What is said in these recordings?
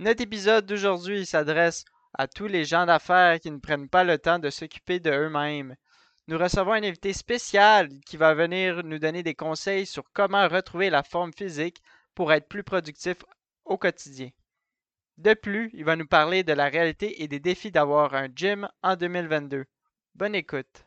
Notre épisode d'aujourd'hui s'adresse à tous les gens d'affaires qui ne prennent pas le temps de s'occuper de eux-mêmes. Nous recevons un invité spécial qui va venir nous donner des conseils sur comment retrouver la forme physique pour être plus productif au quotidien. De plus, il va nous parler de la réalité et des défis d'avoir un gym en 2022. Bonne écoute.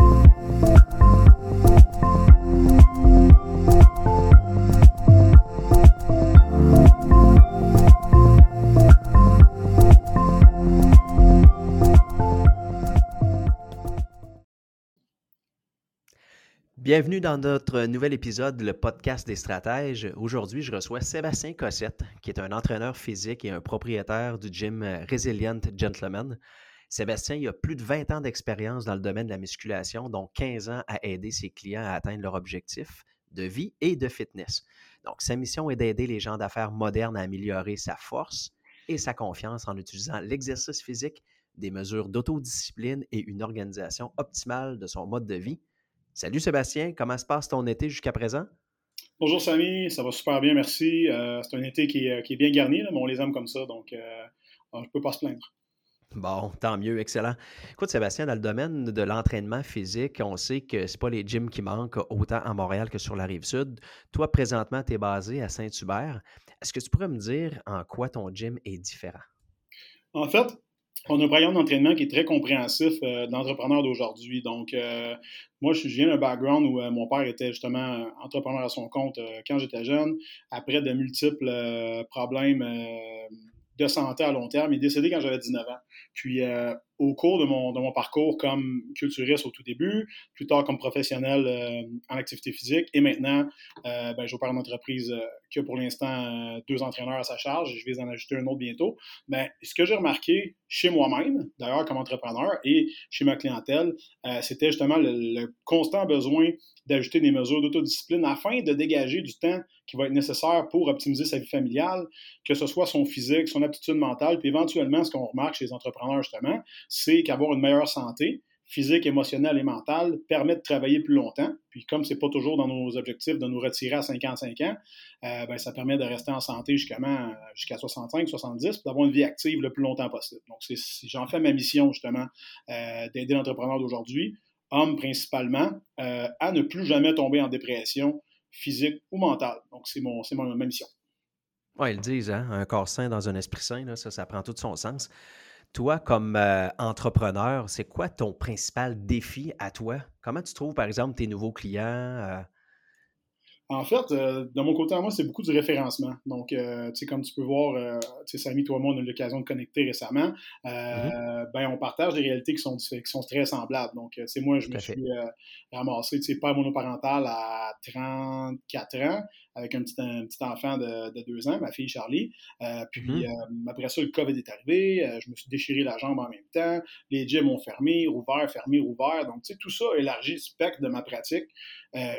Bienvenue dans notre nouvel épisode, le podcast des stratèges. Aujourd'hui, je reçois Sébastien Cossette, qui est un entraîneur physique et un propriétaire du gym Resilient Gentleman. Sébastien il a plus de 20 ans d'expérience dans le domaine de la musculation, dont 15 ans à aider ses clients à atteindre leur objectif de vie et de fitness. Donc, sa mission est d'aider les gens d'affaires modernes à améliorer sa force et sa confiance en utilisant l'exercice physique, des mesures d'autodiscipline et une organisation optimale de son mode de vie Salut Sébastien, comment se passe ton été jusqu'à présent? Bonjour Samy, ça va super bien, merci. Euh, c'est un été qui est, bien garni, mais on les aime comme ça, donc euh, je ne peux pas se plaindre. Bon, tant mieux, excellent. Écoute, Sébastien, dans le domaine de l'entraînement physique, on sait que ce pas les gyms qui manquent autant à Montréal que sur la rive sud. Toi, présentement, tu es basé à Saint-Hubert. Est-ce que tu pourrais me dire en quoi ton gym est différent? En fait, on a un programme d'entraînement qui est très compréhensif euh, d'entrepreneurs d'aujourd'hui. Donc, euh, moi, je viens d'un background où euh, mon père était justement entrepreneur à son compte quand j'étais jeune. Après de multiples problèmes de santé à long terme, il est décédé quand j'avais 19 ans. Puis, au cours de mon, de mon parcours comme culturiste au tout début, plus tard comme professionnel euh, en activité physique, et maintenant, euh, ben, j'opère une entreprise euh, qui a pour l'instant deux entraîneurs à sa charge, je vais en ajouter un autre bientôt. Mais ce que j'ai remarqué chez moi-même, d'ailleurs comme entrepreneur, et chez ma clientèle, c'était justement le, constant besoin d'ajouter des mesures d'autodiscipline afin de dégager du temps qui va être nécessaire pour optimiser sa vie familiale, que ce soit son physique, son aptitude mentale, puis éventuellement, ce qu'on remarque chez les justement, c'est qu'avoir une meilleure santé physique, émotionnelle et mentale permet de travailler plus longtemps. Puis comme c'est pas toujours dans nos objectifs de nous retirer à 55 ans, euh, ben, ça permet de rester en santé jusqu'à jusqu'à 65, 70, puis d'avoir une vie active le plus longtemps possible. Donc j'en fais ma mission justement euh, d'aider l'entrepreneur d'aujourd'hui, homme principalement, euh, à ne plus jamais tomber en dépression physique ou mentale. Donc c'est mon, ma mission. Oui, ils disent, hein? un corps sain dans un esprit sain, ça, ça prend tout son sens. Toi, comme euh, entrepreneur, c'est quoi ton principal défi à toi? Comment tu trouves, par exemple, tes nouveaux clients? Euh? En fait, euh, de mon côté à moi, c'est beaucoup du référencement. Donc, tu sais, comme tu peux voir, tu sais, Samy, toi moi, on a eu l'occasion de connecter récemment. Mm-hmm. ben, on partage des réalités qui sont, qui sont très semblables. Donc, tu sais, moi, je me suis ramassé, tu sais, père monoparental à 34 ans avec un petit, petit enfant de, deux ans, ma fille Charlie. Euh, puis euh, après ça, le COVID est arrivé, euh, je me suis déchiré la jambe en même temps, les gyms ont fermé, rouvert, fermé, rouvert. Donc, tu sais, tout ça a élargi le spectre de ma pratique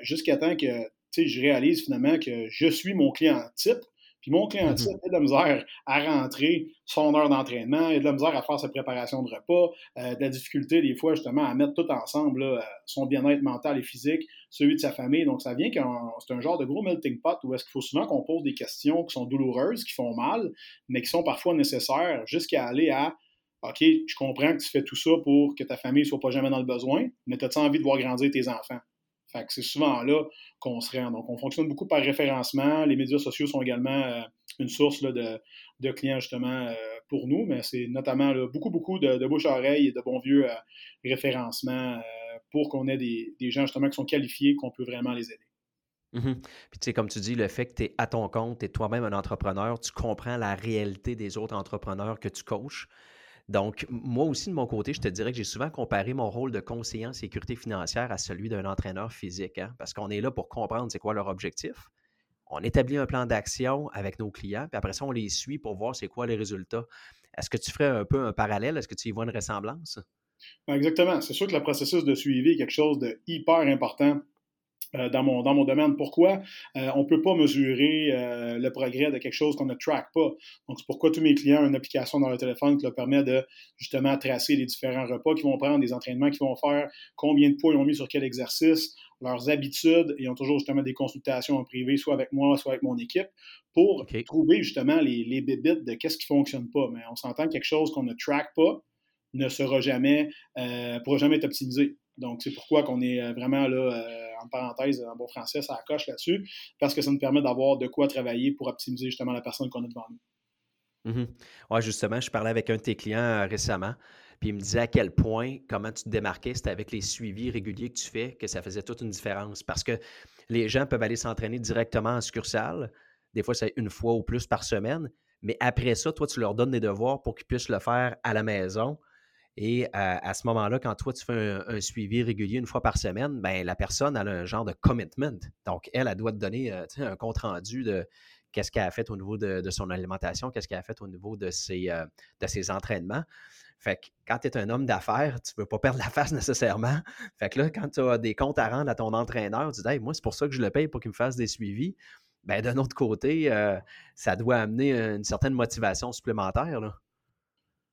jusqu'à temps que, je réalise finalement que je suis mon client type puis mon client type a de la misère à rentrer son heure d'entraînement, il a de la misère à faire sa préparation de repas, euh, de la difficulté des fois justement à mettre tout ensemble euh, son bien-être mental et physique, celui de sa famille. Donc ça vient que c'est un genre de gros melting pot où est-ce qu'il faut souvent qu'on pose des questions qui sont douloureuses, qui font mal, mais qui sont parfois nécessaires jusqu'à aller à OK, je comprends que tu fais tout ça pour que ta famille soit pas jamais dans le besoin, mais as-tu envie de voir grandir tes enfants? Fait que c'est souvent là qu'on se rend. Donc, on fonctionne beaucoup par référencement. Les médias sociaux sont également euh, une source de, clients, justement, euh, pour nous, mais c'est notamment beaucoup, beaucoup de, bouche-oreille et de bons vieux euh, référencements pour qu'on ait des, gens, justement, qui sont qualifiés, qu'on peut vraiment les aider. Mm-hmm. Puis, tu sais, comme tu dis, le fait que tu es à ton compte, tu es toi-même un entrepreneur, tu comprends la réalité des autres entrepreneurs que tu coaches. Donc, moi aussi, de mon côté, je te dirais que j'ai souvent comparé mon rôle de conseiller en sécurité financière à celui d'un entraîneur physique, hein, parce qu'on est là pour comprendre c'est quoi leur objectif. On établit un plan d'action avec nos clients, puis après ça, on les suit pour voir c'est quoi les résultats. Est-ce que tu ferais un peu un parallèle? Est-ce que tu y vois une ressemblance? Ben, exactement. C'est sûr que le processus de suivi est quelque chose de hyper important euh, dans, mon, dans mon domaine. Pourquoi? Euh, on ne peut pas mesurer euh, le progrès de quelque chose qu'on ne track pas. Donc, c'est pourquoi tous mes clients ont une application dans leur téléphone qui leur permet de justement tracer les différents repas qu'ils vont prendre, des entraînements qu'ils vont faire, combien de poids ils ont mis sur quel exercice, leurs habitudes. Ils ont toujours justement des consultations en privé, soit avec moi, soit avec mon équipe, pour trouver justement les, les bébites de qu'est-ce qui ne fonctionne pas. Mais on s'entend quelque chose qu'on ne track pas ne sera jamais, pourra jamais être optimisé. Donc, c'est pourquoi qu'on est vraiment là, en parenthèse, en bon français, ça coche là-dessus, parce que ça nous permet d'avoir de quoi travailler pour optimiser justement la personne qu'on a devant nous. Mm Oui, justement, je parlais avec un de tes clients euh, récemment, puis il me disait à quel point, comment tu te démarquais, c'était avec les suivis réguliers que tu fais, que ça faisait toute une différence. Parce que les gens peuvent aller s'entraîner directement en succursale, des fois c'est une fois ou plus par semaine, mais après ça, toi, tu leur donnes des devoirs pour qu'ils puissent le faire à la maison et à, ce moment-là, quand toi, tu fais un, suivi régulier une fois par semaine, ben, la personne a un genre de commitment. Donc, elle, elle doit te donner euh, un compte-rendu de qu'est-ce qu'elle a fait au niveau de, son alimentation, qu'est-ce qu'elle a fait au niveau de ses, euh, de ses entraînements. Fait que quand tu es un homme d'affaires, tu ne veux pas perdre la face nécessairement. Fait que là, quand tu as des comptes à rendre à ton entraîneur, tu dis hey, moi, c'est pour ça que je le paye pour qu'il me fasse des suivis. Ben, d'un autre côté, euh, ça doit amener une certaine motivation supplémentaire. Là.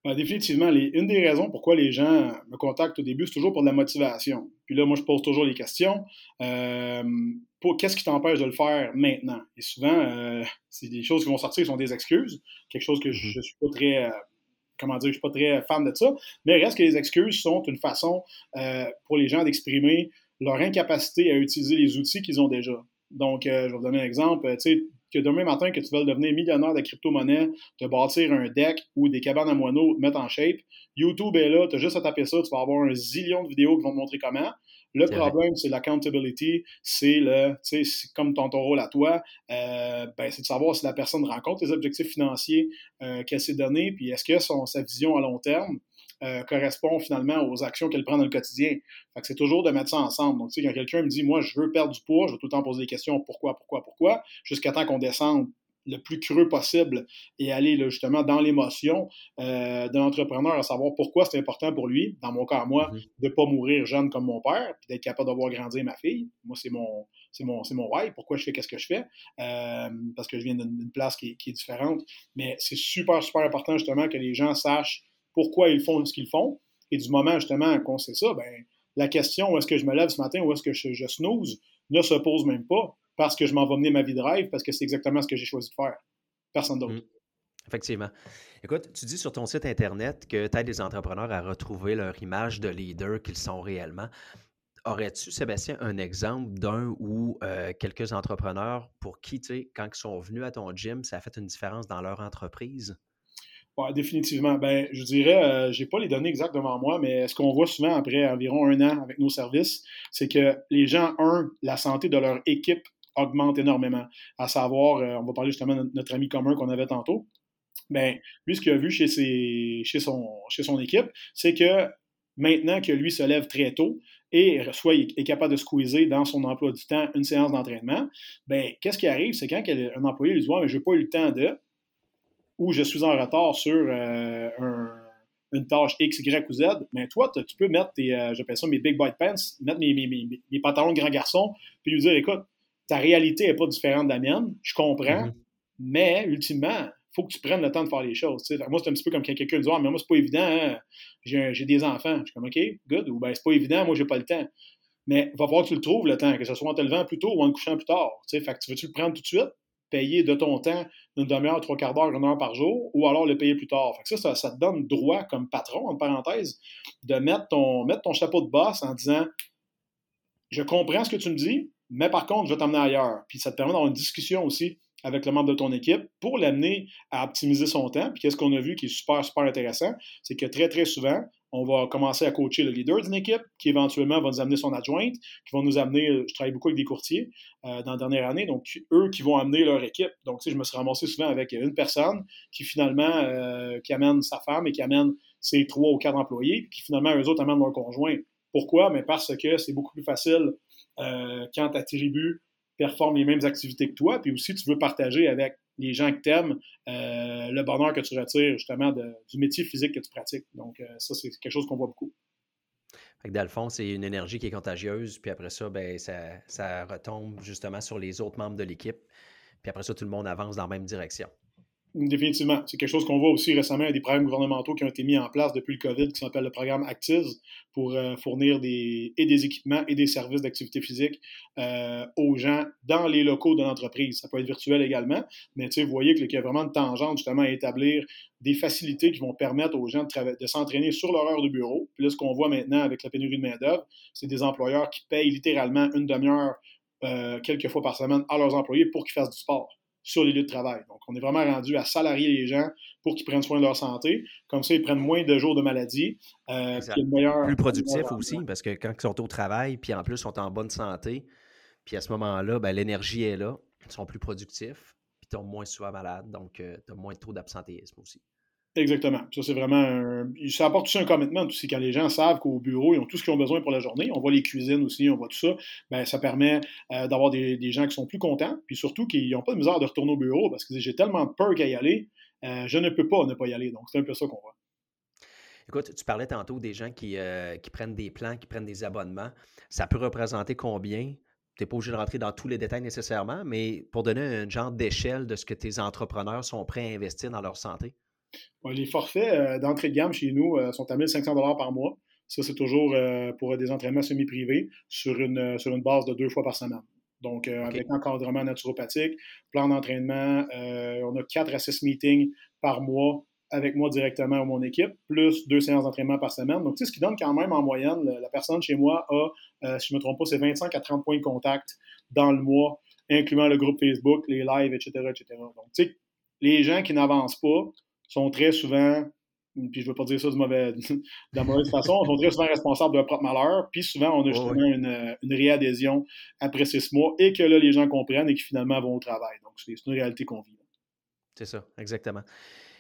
Ben, définitivement, une des raisons pourquoi les gens me contactent au début, c'est toujours pour de la motivation. Puis là, moi, je pose toujours les questions. Euh, qu'est-ce qui t'empêche de le faire maintenant? Et souvent, euh, c'est des choses qui vont sortir qui sont des excuses, quelque chose que je, ne suis pas très, euh, comment dire, je suis pas très fan de ça. Mais reste que les excuses sont une façon pour les gens d'exprimer leur incapacité à utiliser les outils qu'ils ont déjà. Donc, je vais vous donner un exemple. Tu sais, que demain matin, que tu veux devenir millionnaire de crypto-monnaie, te bâtir un deck ou des cabanes à moineaux, te mettre en shape, YouTube est là, tu as juste à taper ça, tu vas avoir un zillion de vidéos qui vont te montrer comment. Le problème, c'est l'accountability, c'est le, tu sais, comme ton, rôle à toi, euh, ben, c'est de savoir si la personne rencontre les objectifs financiers euh, qu'elle s'est donnés, puis est-ce que son, sa vision à long terme euh, correspond finalement aux actions qu'elle prend dans le quotidien. Fait que c'est toujours de mettre ça ensemble. Donc, tu sais, quand quelqu'un me dit, moi, je veux perdre du poids, je vais tout le temps poser des questions, pourquoi, pourquoi, pourquoi, jusqu'à temps qu'on descende le plus creux possible et aller justement dans l'émotion euh, de l'entrepreneur à savoir pourquoi c'est important pour lui, dans mon cas à moi, mm-hmm. de ne pas mourir jeune comme mon père, puis d'être capable de voir grandir ma fille. Moi, c'est mon, c'est mon, c'est mon why, pourquoi je fais qu'est-ce que je fais, euh, parce que je viens d'une place qui, qui, est différente. Mais c'est super, super important justement que les gens sachent pourquoi ils font ce qu'ils font. Et du moment justement qu'on sait ça, ben, la question est-ce que je me lève ce matin ou est-ce que je, snooze ne se pose même pas parce que je m'en vais mener ma vie de rêve, parce que c'est exactement ce que j'ai choisi de faire. Personne d'autre. Mmh. Effectivement. Écoute, tu dis sur ton site Internet que tu aides les entrepreneurs à retrouver leur image de leader qu'ils sont réellement. Aurais-tu, Sébastien, un exemple d'un ou euh, quelques entrepreneurs pour qui, quand ils sont venus à ton gym, ça a fait une différence dans leur entreprise? Définitivement. Ben, je dirais, euh, j'ai pas les données exactes devant moi, mais ce qu'on voit souvent après environ un an avec nos services, c'est que les gens, un, la santé de leur équipe augmente énormément. À savoir, euh, on va parler justement de notre ami commun qu'on avait tantôt. Ben, lui, ce qu'il a vu chez, son, équipe, c'est que maintenant que lui se lève très tôt et soit est capable de squeezer dans son emploi du temps une séance d'entraînement, ben, qu'est-ce qui arrive? C'est quand un employé lui dit Ouais, mais j'ai pas eu le temps de ou je suis en retard sur euh, une tâche X, Y ou Z, mais toi, tu peux mettre tes, euh, j'appelle ça mes big boy pants, mettre mes, mes, mes, pantalons de grand garçon, puis lui dire, écoute, ta réalité n'est pas différente de la mienne, je comprends, mm-hmm. mais ultimement, il faut que tu prennes le temps de faire les choses. Moi, c'est un petit peu comme quand quelqu'un dit, ah, mais moi, c'est pas évident, hein, j'ai des enfants. Je suis comme, OK, good, ou ben, c'est pas évident, moi, j'ai pas le temps. Mais il va falloir que tu le trouves le temps, que ce soit en te levant plus tôt ou en te couchant plus tard. Fait que tu veux-tu le prendre tout de suite? Payer de ton temps une demi-heure, trois quarts d'heure, une heure par jour, ou alors le payer plus tard. Fait ça, ça, te donne droit comme patron, en parenthèse, de mettre ton, mettre ton chapeau de boss en disant Je comprends ce que tu me dis, mais par contre, je vais t'emmener ailleurs. Puis ça te permet d'avoir une discussion aussi avec le membre de ton équipe pour l'amener à optimiser son temps. Puis qu'est-ce qu'on a vu qui est super, super intéressant, c'est que très, très souvent, on va commencer à coacher le leader d'une équipe qui éventuellement va nous amener son adjointe, qui vont nous amener, je travaille beaucoup avec des courtiers euh, dans la dernière année, donc eux qui vont amener leur équipe. Donc, tu je me suis ramassé souvent avec une personne qui finalement, euh, qui amène sa femme et qui amène ses trois ou quatre employés, qui finalement, eux autres amènent leur conjoint. Pourquoi? Mais parce que c'est beaucoup plus facile euh, quand ta tribu performe les mêmes activités que toi, puis aussi tu veux partager avec les gens que tu aimes, le bonheur que tu retires justement du métier physique que tu pratiques. Donc, ça, c'est quelque chose qu'on voit beaucoup. Fait que c'est une énergie qui est contagieuse, puis après ça, ben, ça, ça retombe justement sur les autres membres de l'équipe. Puis après ça, tout le monde avance dans la même direction. Définitivement. C'est quelque chose qu'on voit aussi récemment. Il des programmes gouvernementaux qui ont été mis en place depuis le COVID qui s'appelle le programme Actiz pour euh, fournir des, et des équipements et des services d'activité physique euh, aux gens dans les locaux de l'entreprise. Ça peut être virtuel également, mais vous voyez qu'il y a vraiment une tangente justement à établir des facilités qui vont permettre aux gens de, de s'entraîner sur leur heure de bureau. Puis là, ce qu'on voit maintenant avec la pénurie de main-d'œuvre, c'est des employeurs qui payent littéralement une demi-heure euh, quelques fois par semaine à leurs employés pour qu'ils fassent du sport sur les lieux de travail. Donc, on est vraiment rendu à salarier les gens pour qu'ils prennent soin de leur santé. Comme ça, ils prennent moins de jours de maladie. Euh, meilleur, plus productif aussi, parce que quand ils sont au travail, puis en plus, ils sont en bonne santé, puis à ce moment-là, ben, l'énergie est là, ils sont plus productifs, puis ils tombent moins souvent malades, donc euh, tu as moins de taux d'absentéisme aussi. Exactement. Ça, c'est vraiment un... Ça apporte aussi un commitment aussi. Quand les gens savent qu'au bureau, ils ont tout ce qu'ils ont besoin pour la journée, on voit les cuisines aussi, on voit tout ça, ben, ça permet euh, d'avoir des, gens qui sont plus contents, puis surtout qu'ils n'ont pas de misère de retourner au bureau parce que j'ai tellement peur qu'à y aller, euh, je ne peux pas ne pas y aller. Donc, c'est un peu ça qu'on voit. Écoute, tu parlais tantôt des gens qui, euh, qui prennent des plans, qui prennent des abonnements. Ça peut représenter combien? Tu n'es pas obligé de rentrer dans tous les détails nécessairement, mais pour donner un genre d'échelle de ce que tes entrepreneurs sont prêts à investir dans leur santé les forfaits euh, d'entrée de gamme chez nous euh, sont à 1500 par mois. Ça, c'est toujours euh, pour des entraînements semi-privés sur une, sur une base de deux fois par semaine. Donc, avec encadrement naturopathique, plan d'entraînement, on a quatre à six meetings par mois avec moi directement ou mon équipe, plus deux séances d'entraînement par semaine. Donc, tu sais, ce qui donne quand même en moyenne, la personne chez moi a, si je ne me trompe pas, c'est 25 à 30 points de contact dans le mois, incluant le groupe Facebook, les lives, etc., etc. Donc, tu sais, les gens qui n'avancent pas, sont très souvent, puis je ne veux pas dire ça de, mauvais, de la mauvaise façon, sont très souvent responsables de leur propre malheur, puis souvent on a justement une, une, réadhésion après six mois et que là, les gens comprennent et qui finalement vont au travail. Donc, c'est une réalité qu'on vit. C'est ça, exactement.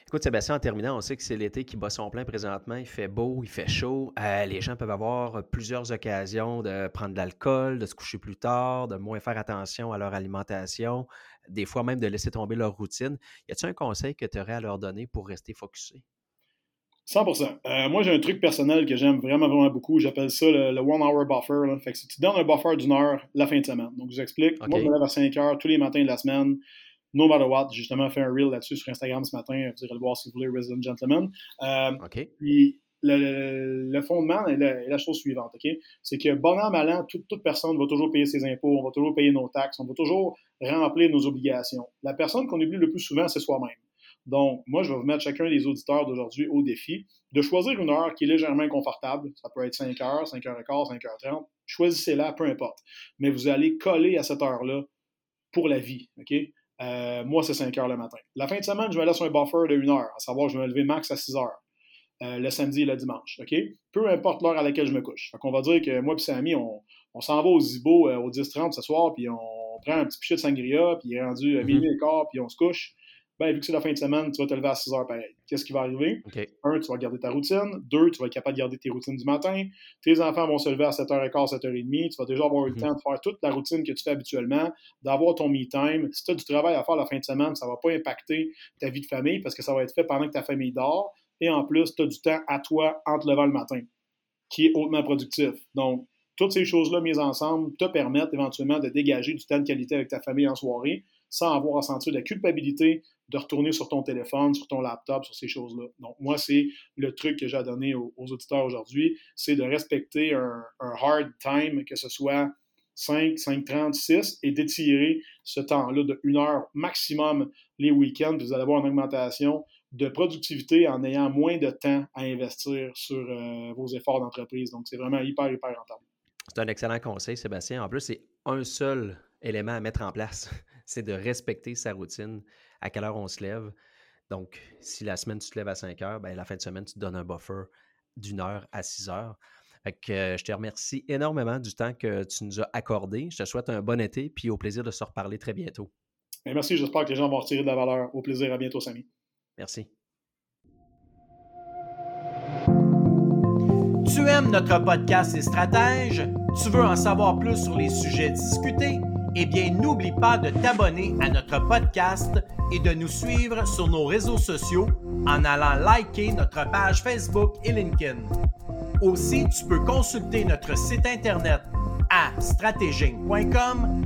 Écoute, Sébastien, en terminant, on sait que c'est l'été qui bat son plein présentement. Il fait beau, il fait chaud. Euh, les gens peuvent avoir plusieurs occasions de prendre de l'alcool, de se coucher plus tard, de moins faire attention à leur alimentation, des fois même de laisser tomber leur routine. Y a-t-il un conseil que tu aurais à leur donner pour rester focusé? 100% euh, Moi, j'ai un truc personnel que j'aime vraiment, vraiment beaucoup. J'appelle ça le, one hour buffer. Fait que si tu donnes un buffer d'une heure la fin de semaine. Donc, je vous explique. Moi, je me lève à 5 heures tous les matins de la semaine no matter what. J'ai justement fait un reel là-dessus sur Instagram ce matin. Vous irez le voir si vous voulez, Resident Gentleman. Euh, puis le, fondement est la, chose suivante, OK? C'est que bon an, mal an, toute, personne va toujours payer ses impôts, on va toujours payer nos taxes, on va toujours remplir nos obligations. La personne qu'on oublie le plus souvent, c'est soi-même. Donc, moi, je vais vous mettre chacun des auditeurs d'aujourd'hui au défi de choisir une heure qui est légèrement inconfortable. Ça peut être 5 heures, 5 heures et quart, 5 heures 30. Choisissez-la, peu importe. Mais vous allez coller à cette heure-là pour la vie, OK? Euh, moi, c'est 5 heures le matin. La fin de semaine, je me laisse un buffer de 1 heure, à savoir, je vais me lever max à 6 heures. Euh, le samedi et le dimanche. OK? Peu importe l'heure à laquelle je me couche. Fait qu'on va dire que moi et Samy, on, on s'en va au Zibo euh, au 10-30 ce soir, puis on prend un petit pichet de sangria, puis il est rendu à mm-hmm. minuit et quart, puis on se couche ben, vu que c'est la fin de semaine, tu vas te lever à 6 heures pareil. Qu'est-ce qui va arriver? Un, tu vas garder ta routine. Deux, tu vas être capable de garder tes routines du matin. Tes enfants vont se lever à 7h15, 7h30. Tu vas déjà avoir eu le mhm. temps de faire toute la routine que tu fais habituellement, d'avoir ton me-time. Si tu as du travail à faire la fin de semaine, ça ne va pas impacter ta vie de famille parce que ça va être fait pendant que ta famille dort. Et en plus, tu as du temps à toi en te levant le matin, qui est hautement productif. Donc, toutes ces choses-là mises ensemble te permettent éventuellement de dégager du temps de qualité avec ta famille en soirée sans avoir à sentir de la culpabilité de retourner sur ton téléphone, sur ton laptop, sur ces choses-là. Donc, moi, c'est le truc que j'ai à donner aux, auditeurs aujourd'hui, c'est de respecter un, hard time, que ce soit 5, 5, 36, et d'étirer ce temps-là de une heure maximum les week-ends. Vous allez avoir une augmentation de productivité en ayant moins de temps à investir sur euh, vos efforts d'entreprise. Donc, c'est vraiment hyper, hyper rentable. C'est un excellent conseil, Sébastien. En plus, c'est un seul élément à mettre en place, c'est de respecter sa routine, à quelle heure on se lève. Donc, si la semaine, tu te lèves à 5 heures, ben, la fin de semaine, tu te donnes un buffer d'une heure à 6 heures. Fait que, euh, je te remercie énormément du temps que tu nous as accordé. Je te souhaite un bon été, puis au plaisir de se reparler très bientôt. Ben, merci, j'espère que les gens vont retirer de la valeur. Au plaisir, à bientôt, Samy. Merci. Tu aimes notre podcast et stratèges? Tu veux en savoir plus sur les sujets discutés? eh bien, n'oublie pas de t'abonner à notre podcast et de nous suivre sur nos réseaux sociaux en allant liker notre page Facebook et LinkedIn. Aussi, tu peux consulter notre site internet à stratéging.com